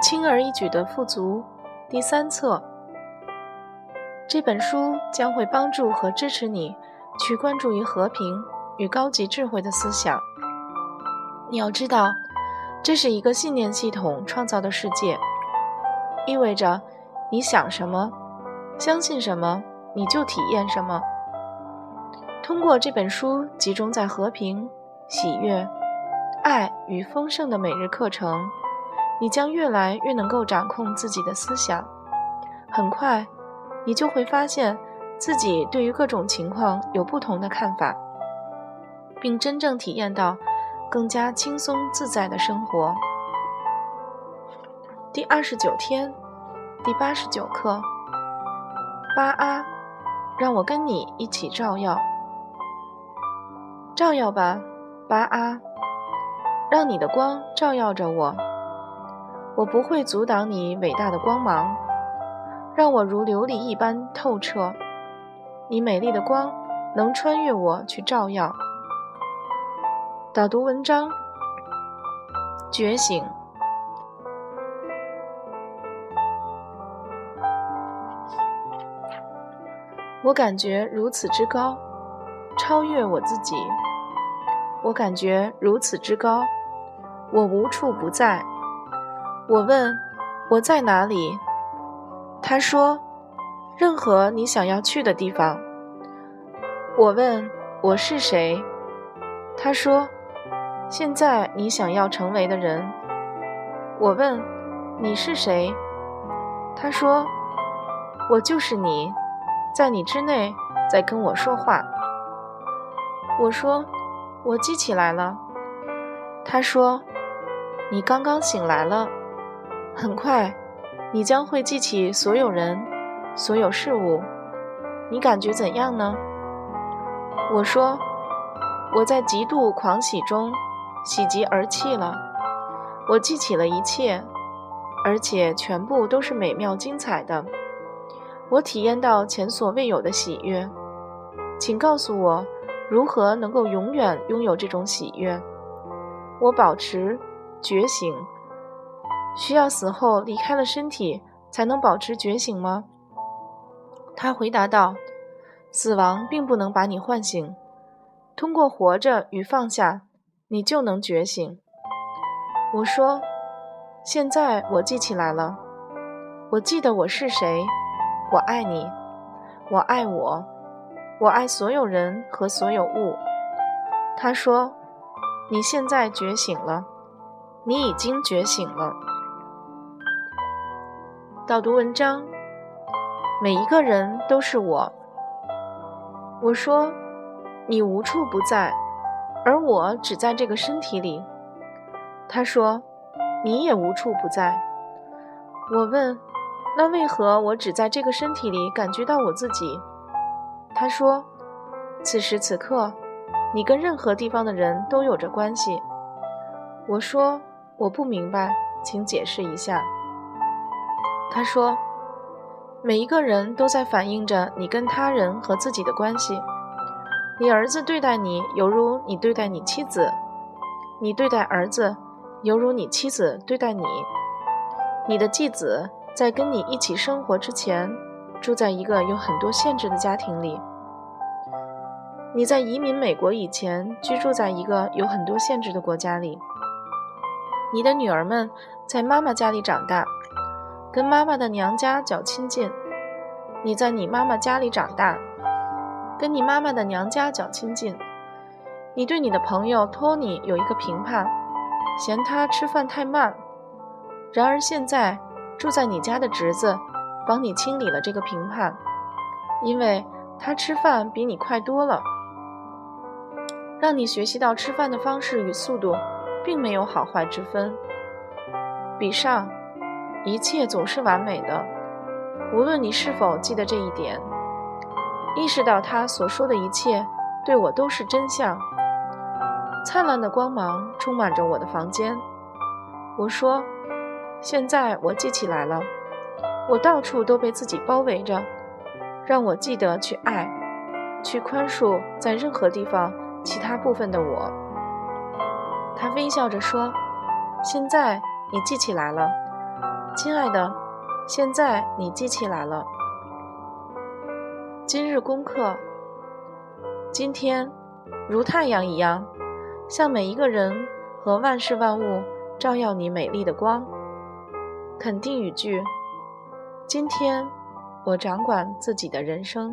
轻而易举的富足第三册。这本书将会帮助和支持你去关注于和平与高级智慧的思想。你要知道，这是一个信念系统创造的世界，意味着你想什么、相信什么，你就体验什么。通过这本书集中在和平、喜悦、爱与丰盛的每日课程。你将越来越能够掌控自己的思想，很快，你就会发现自己对于各种情况有不同的看法，并真正体验到更加轻松自在的生活。第二十九天，第八十九课，八阿，让我跟你一起照耀，照耀吧，八阿，让你的光照耀着我。我不会阻挡你伟大的光芒，让我如琉璃一般透彻。你美丽的光能穿越我去照耀。导读文章：觉醒。我感觉如此之高，超越我自己。我感觉如此之高，我无处不在。我问：“我在哪里？”他说：“任何你想要去的地方。”我问：“我是谁？”他说：“现在你想要成为的人。”我问：“你是谁？”他说：“我就是你，在你之内，在跟我说话。”我说：“我记起来了。”他说：“你刚刚醒来了。”很快，你将会记起所有人、所有事物。你感觉怎样呢？我说，我在极度狂喜中喜极而泣了。我记起了一切，而且全部都是美妙精彩的。我体验到前所未有的喜悦。请告诉我，如何能够永远拥有这种喜悦？我保持觉醒。需要死后离开了身体才能保持觉醒吗？他回答道：“死亡并不能把你唤醒，通过活着与放下，你就能觉醒。”我说：“现在我记起来了，我记得我是谁，我爱你，我爱我，我爱所有人和所有物。”他说：“你现在觉醒了，你已经觉醒了。”导读文章，每一个人都是我。我说，你无处不在，而我只在这个身体里。他说，你也无处不在。我问，那为何我只在这个身体里感觉到我自己？他说，此时此刻，你跟任何地方的人都有着关系。我说，我不明白，请解释一下。他说：“每一个人都在反映着你跟他人和自己的关系。你儿子对待你，犹如你对待你妻子；你对待儿子，犹如你妻子对待你。你的继子在跟你一起生活之前，住在一个有很多限制的家庭里；你在移民美国以前，居住在一个有很多限制的国家里。你的女儿们在妈妈家里长大。”跟妈妈的娘家较亲近，你在你妈妈家里长大，跟你妈妈的娘家较亲近。你对你的朋友托尼有一个评判，嫌他吃饭太慢。然而现在住在你家的侄子帮你清理了这个评判，因为他吃饭比你快多了。让你学习到吃饭的方式与速度，并没有好坏之分。比上。一切总是完美的，无论你是否记得这一点。意识到他所说的一切对我都是真相。灿烂的光芒充满着我的房间。我说：“现在我记起来了，我到处都被自己包围着，让我记得去爱，去宽恕在任何地方其他部分的我。”他微笑着说：“现在你记起来了。”亲爱的，现在你记起来了。今日功课：今天如太阳一样，向每一个人和万事万物照耀你美丽的光。肯定语句：今天我掌管自己的人生。